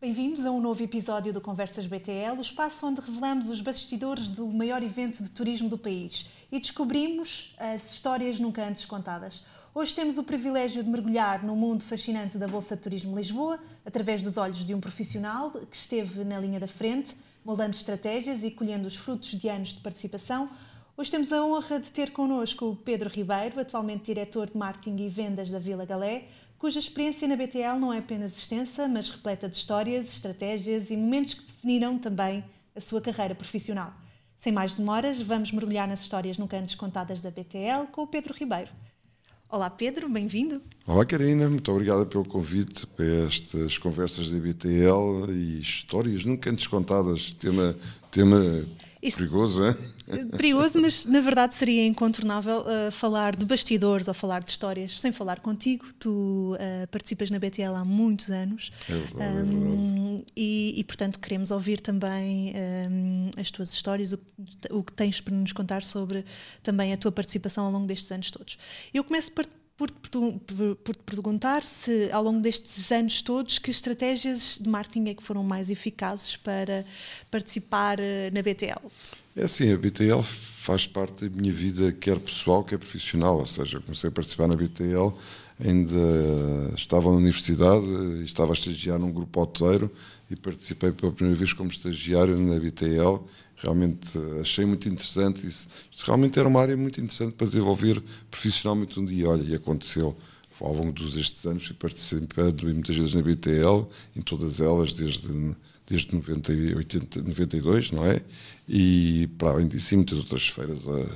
Bem-vindos a um novo episódio do Conversas BTL, o espaço onde revelamos os bastidores do maior evento de turismo do país e descobrimos as histórias nunca antes contadas. Hoje temos o privilégio de mergulhar no mundo fascinante da Bolsa de Turismo Lisboa, através dos olhos de um profissional que esteve na linha da frente, moldando estratégias e colhendo os frutos de anos de participação. Hoje temos a honra de ter connosco o Pedro Ribeiro, atualmente diretor de marketing e vendas da Vila Galé, cuja experiência na BTL não é apenas extensa, mas repleta de histórias, estratégias e momentos que definiram também a sua carreira profissional. Sem mais demoras, vamos mergulhar nas histórias nunca antes contadas da BTL com o Pedro Ribeiro. Olá Pedro, bem-vindo. Olá Karina, muito obrigada pelo convite para estas conversas da BTL e histórias nunca antes contadas, tema, tema isso, perigoso, é? Perigoso, mas na verdade seria incontornável uh, falar de bastidores ou falar de histórias sem falar contigo. Tu uh, participas na BTL há muitos anos. É verdade, um, é verdade. E, e, portanto queremos ouvir também um, as tuas histórias, o, o, que tens para nos contar sobre também a tua participação ao longo destes anos todos. Eu começo por, por, por, por te perguntar se, ao longo destes anos todos, que estratégias de marketing é que foram mais eficazes para participar eh, na BTL? É assim, a BTL faz parte da minha vida, quer pessoal, quer profissional. Ou seja, comecei a participar na BTL, ainda estava na universidade, estava a estagiar num grupo hoteleiro e participei pela primeira vez como estagiário na BTL realmente achei muito interessante. Isso, realmente era uma área muito interessante para desenvolver profissionalmente um dia. Olha, e aconteceu ao longo destes anos, fui participando muitas vezes na BTL, em todas elas, desde, desde 90, 80, 92, não é? E, para além disso, muitas outras feiras a, a,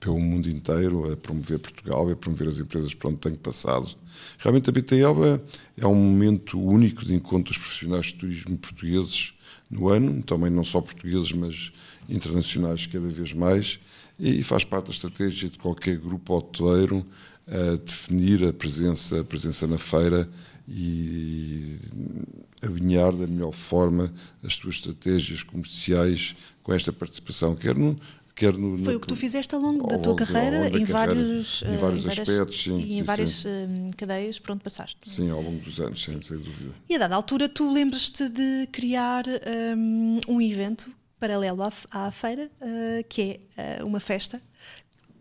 pelo mundo inteiro, a promover Portugal, a promover as empresas por onde tenho passado. Realmente a BTL é um momento único de encontro dos profissionais de turismo portugueses no ano, também não só portugueses, mas internacionais cada vez mais, e faz parte da estratégia de qualquer grupo hoteleiro a definir a presença, a presença na feira e alinhar da melhor forma as suas estratégias comerciais com esta participação, quer no, quer no, Foi o que tu fizeste ao longo da tua carreira, em, carreira vários, em vários eh, aspectos, sim, e em sim, várias sim. Eh, cadeias, pronto, passaste. Sim, ao longo dos anos, sem dúvida. E a dada altura tu lembras-te de criar um, um evento paralelo à, à feira, uh, que é uh, uma festa.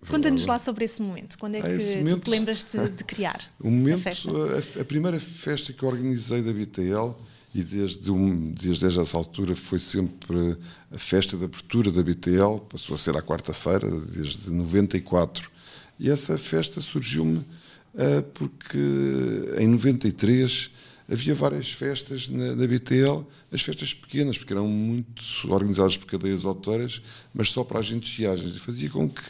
Conta-nos lá sobre esse momento. Quando é ah, que momento, tu te lembras de, de criar o momento, a festa? A, a, primeira festa que organizei da BTL e desde, um, desde essa altura foi sempre a festa de abertura da BTL, passou a ser à quarta-feira, desde 94. E essa festa surgiu-me uh, porque em 93 havia várias festas na, na, BTL, as festas pequenas, porque eram muito organizadas por cadeias hoteleiras, mas só para agentes de viagens, e fazia com que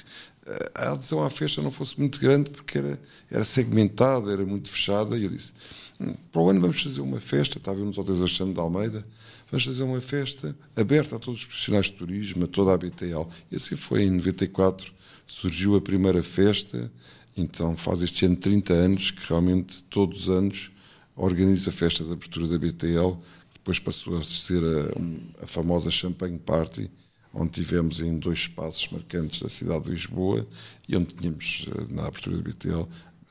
a adesão à festa não fosse muito grande, porque era, era segmentada, era muito fechada, e eu disse para o ano vamos fazer uma festa, estava nos hotéis Alexandre de Almeida, vamos fazer uma festa aberta a todos os profissionais de turismo, a toda a BTL. E assim foi, em 94 surgiu a primeira festa, então faz este ano 30 anos que realmente todos os anos organiza a festa de abertura da BTL, que depois passou a ser a, a famosa Champagne Party, onde tivemos em dois espaços marcantes da cidade de Lisboa e onde tínhamos, eh, na abertura da BTL,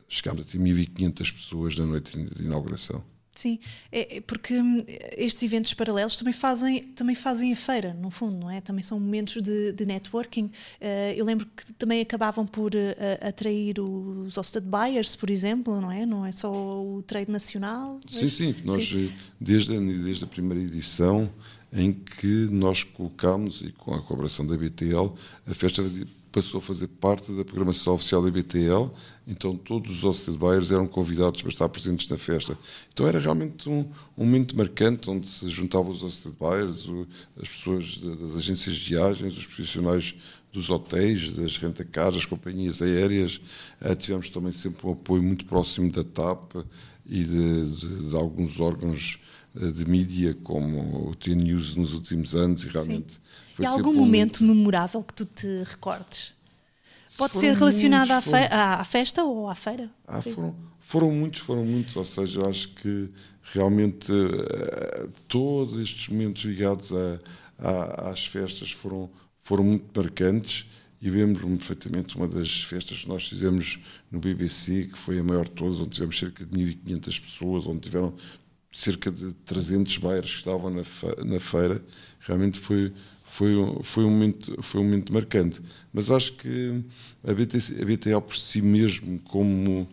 chegámos a ter 1.500 pessoas na noite de inauguração. Sim, é, é porque hum, estes eventos paralelos também fazem, também fazem a feira, no fundo, não é? Também são momentos de, de networking. Uh, eu lembro que também acabavam por uh, atrair os hosted buyers, por exemplo, não é? Não é só o trade nacional. Sim, sim. Nós, sim. Desde, a, desde a primeira edição, em que nós colocámos, e com a colaboração da BTL, a festa passou a fazer parte da programação oficial da BTL, então todos os hosted buyers eram convidados para estar presentes na festa. Então era realmente um, um momento marcante, onde se juntavam os hosted buyers, o, as pessoas das agências de viagens, os profissionais dos hotéis, das rentacars, das companhias aéreas. Uh, tivemos também sempre um apoio muito próximo da TAP e de, de, de alguns órgãos de mídia como o T-News nos últimos anos e realmente... Sim. Foi e algum momento memorável que tu te recordes? Pode ser relacionado muitos, à, fe foram... à, festa ou à feira? Ah, foram, foram muitos, foram muitos. Ou seja, eu acho que realmente uh, todos estes momentos ligados a, a, às festas foram, foram muito marcantes. E lembro-me perfeitamente uma das festas que nós fizemos no BBC, que foi a maior de todas, onde tivemos cerca de 1.500 pessoas, onde tiveram cerca de 300 buyers que estavam na, na feira, realmente foi, foi, foi, um momento, foi um momento marcante. Mas acho que a, BTC, a BTL por si mesmo, como,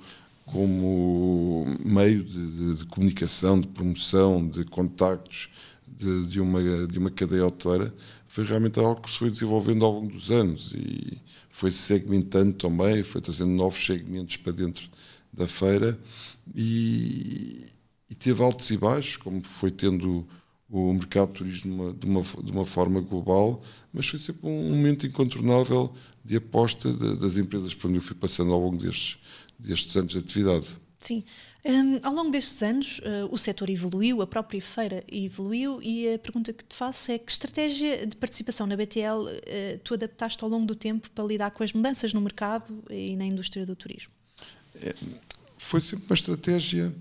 como meio de, de, de comunicação, de promoção, de contactos de, de, uma, de uma cadeia hoteleira, foi realmente algo que se foi desenvolvendo ao longo dos anos e foi segmentando também, foi trazendo novos segmentos para dentro da feira e, e teve altos e baixos, como foi tendo o mercado de turismo de uma, de uma forma global, mas foi sempre um momento incontornável de aposta de, das empresas por onde eu fui passando ao longo destes, destes anos de atividade. Sim. Um, ao longo destes anos, uh, o setor evoluiu, a própria feira evoluiu, e a pergunta que te faço é que estratégia de participação na BTL uh, tu adaptaste ao longo do tempo para lidar com as mudanças no mercado e na indústria do turismo? É, foi sempre uma estratégia,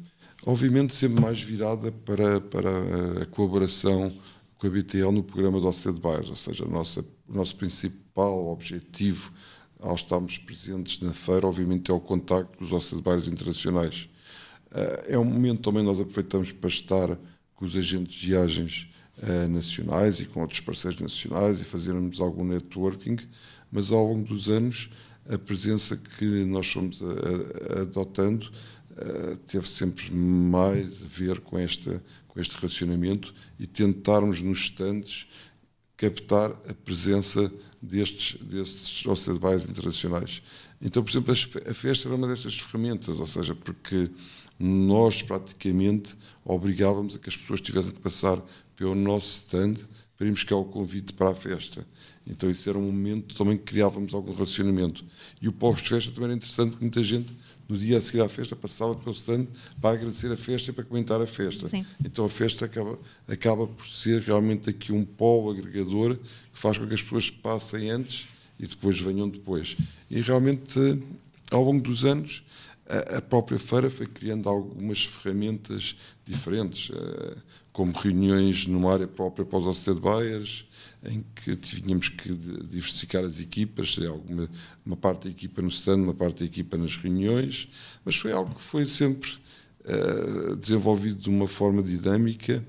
obviamente, sempre mais virada para, para a colaboração com a BTL no programa do OCD Buyers, ou seja, nossa, o nosso principal objetivo ao estarmos presentes na feira, obviamente, é o contacto com os OCD Buyers internacionais. Eh, é um momento também nós aproveitamos para estar com os agentes de viagens uh, nacionais e com outros parceiros nacionais e fazermos algum networking, mas ao longo dos anos a presença que nós fomos a, a, adotando uh, teve sempre mais a ver com, esta, com este relacionamento e tentarmos nos stands captar a presença destes, destes OCDBIs internacionais. Então, por exemplo, a festa era uma destas ferramentas, ou seja, porque nós praticamente obrigávamos a que as pessoas tivessem que passar pelo nosso stand para irmos cá o convite para a festa. Então isso era um momento também que criávamos algum relacionamento. E o pós-festa também era interessante, que muita gente, no dia a seguir à festa, passava pelo stand para agradecer a festa e para comentar a festa. Sim. Então a festa acaba, acaba por ser realmente aqui um polo agregador que faz com que as pessoas passem antes e depois venham depois. E realmente, ao longo dos anos, a própria feira foi criando algumas ferramentas diferentes, eh, como reuniões numa área própria para os Osted Buyers, em que tínhamos que diversificar as equipas, alguma, uma parte da equipa no stand, uma parte da equipa nas reuniões, mas foi algo que foi sempre uh, desenvolvido de uma forma dinâmica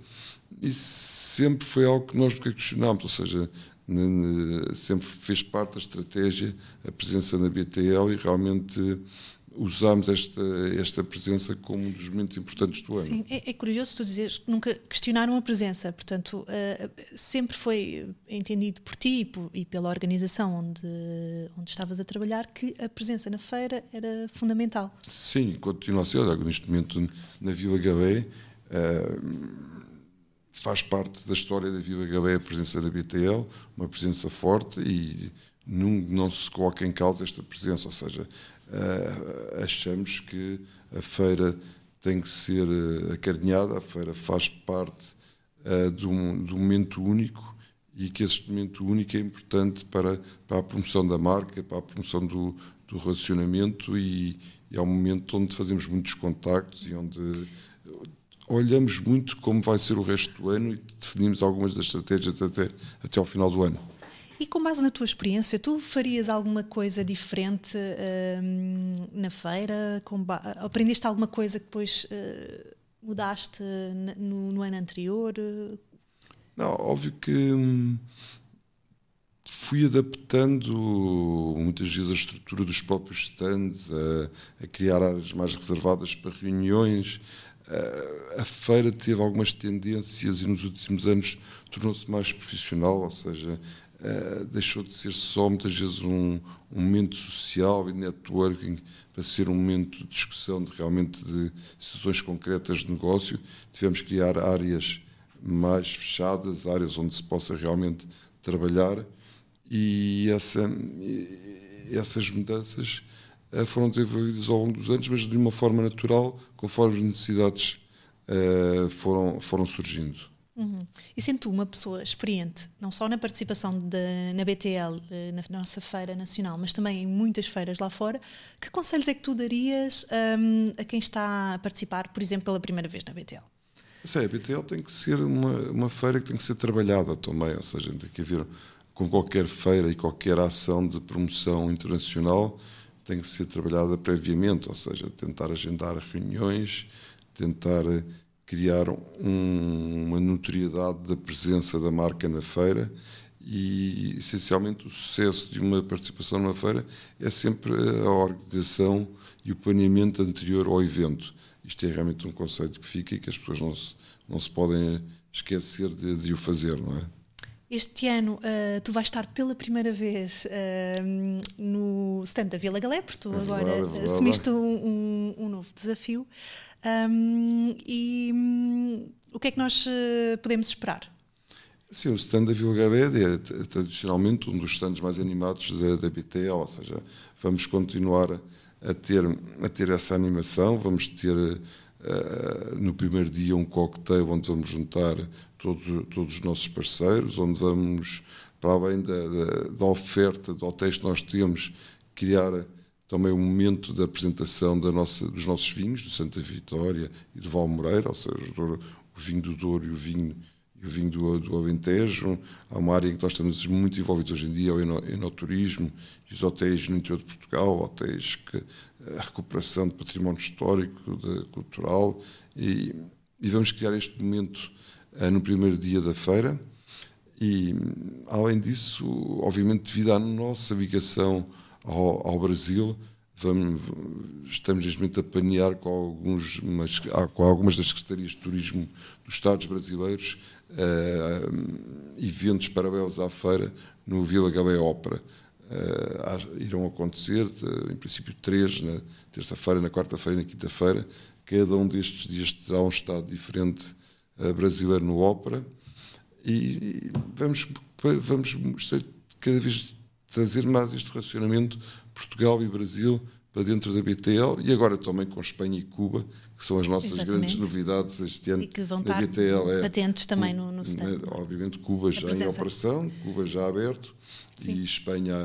e sempre foi algo que nós nunca questionámos, ou seja, sempre fez parte da estratégia a presença na BTL e realmente usamos esta, esta presença como um dos momentos importantes do ano. Sim, é, é curioso tu dizeres que nunca questionaram a presença, portanto, uh, sempre foi entendido por ti e, por, e, pela organização onde, onde estavas a trabalhar que a presença na feira era fundamental. Sim, continua a ser. Neste momento, na Vila Gabé, uh, faz parte da história da Vila Gabé a presença da BTL, uma presença forte e não, não se coloca em causa esta presença, ou seja, achamos que a feira tem que ser uh, acarinhada, a feira faz parte uh, de, um, de um momento único e que esse momento único é importante para, para a promoção da marca, para a promoção do, do relacionamento e, e é um momento onde fazemos muitos contactos e onde olhamos muito como vai ser o resto do ano e definimos algumas das estratégias até, até ao final do ano. E com base na tua experiência, tu farias alguma coisa diferente uh, na feira? aprendeste alguma coisa que depois uh, mudaste no, no, ano anterior? Não, óbvio que hum, fui adaptando muitas vezes a estrutura dos próprios stands, a, a criar áreas mais reservadas para reuniões. A feira teve algumas tendências e nos últimos anos tornou-se mais profissional, ou seja, Uh, deixou de ser só muitas vezes um, um, momento social e networking para ser um momento de discussão de realmente de situações concretas de negócio. Tivemos que criar áreas mais fechadas, áreas onde se possa realmente trabalhar e, essa, essas mudanças uh, foram desenvolvidas ao longo dos anos, mas de uma forma natural, conforme as necessidades uh, foram, foram surgindo. Uhum. E sendo tu uma pessoa experiente, não só na participação de, na BTL, eh, na nossa feira nacional, mas também em muitas feiras lá fora, que conselhos é que tu darias um, a quem está a participar, por exemplo, pela primeira vez na BTL? Sim, a BTL tem que ser uma, uma feira que tem que ser trabalhada também, ou seja, tem que haver, com qualquer feira e qualquer ação de promoção internacional, tem que ser trabalhada previamente, ou seja, tentar agendar reuniões, tentar criar um, uma notoriedade da presença da marca na feira e, essencialmente, o sucesso de uma participação numa feira é sempre a organização e o planeamento anterior ao evento. Isto é realmente um conceito que fica e que as pessoas não se, não se podem esquecer de, de o fazer, não é? Este ano uh, tu vais estar pela primeira vez uh, no stand da Vila Galé, porque tu é agora verdade, é assumiste um, um, um, novo desafio. Um, e um, o que é que nós uh, podemos esperar? Sim, o stand da Vila Galé é tradicionalmente um dos stands mais animados da, da BTL, ou seja, vamos continuar a ter, a ter essa animação, vamos ter Uh, no primeiro dia um cocktail onde vamos juntar todos, todos os nossos parceiros, onde vamos, para além da, da, da, oferta de hotéis que nós temos, criar também um momento da apresentação da nossa, dos nossos vinhos, do Santa Vitória e do Valmoreira, ou seja, o vinho do Douro e o vinho, e o vinho do, do Alentejo. Há uma área em que nós estamos muito envolvidos hoje em dia, é o enoturismo e os hotéis no interior de Portugal, hotéis que a recuperação de património histórico, de, cultural, e, e, vamos criar este momento uh, no primeiro dia da feira. E, além disso, obviamente, devido à nossa ligação ao, ao Brasil, vamos, estamos neste momento a planear com, alguns, mas, com algumas das secretarias de turismo dos Estados brasileiros uh, eventos paralelos à feira no Vila Galé Ópera. Uh, irão acontecer, em princípio três, na terça-feira, na quarta-feira e na quinta-feira. Cada um destes dias terá um estado diferente uh, brasileiro no ópera. E, e vamos, vamos cada vez trazer mais este relacionamento Portugal e Brasil para dentro da BTL e agora também com Espanha e Cuba, que são as nossas Exatamente. grandes novidades este ano. E que vão estar BTL é, patentes também no, no stand. Obviamente Cuba já em operação, Cuba já aberto Sim. e Espanha,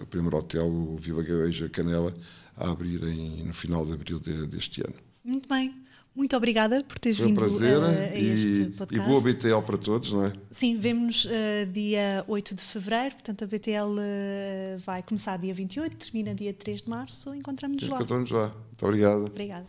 o primeiro hotel, o Vila Gareja Canela, a abrir em, no final de abril de, deste ano. Muito bem. Muito obrigada por teres Foi vindo prazer a, a este podcast. E boa BTL para todos, não é? Sim, vemos uh, dia 8 de fevereiro, portanto a BTL uh, eh, vai começar dia 28, termina dia 3 de março, encontramos-nos lá. Encontramos lá. Muito obrigado. Obrigada.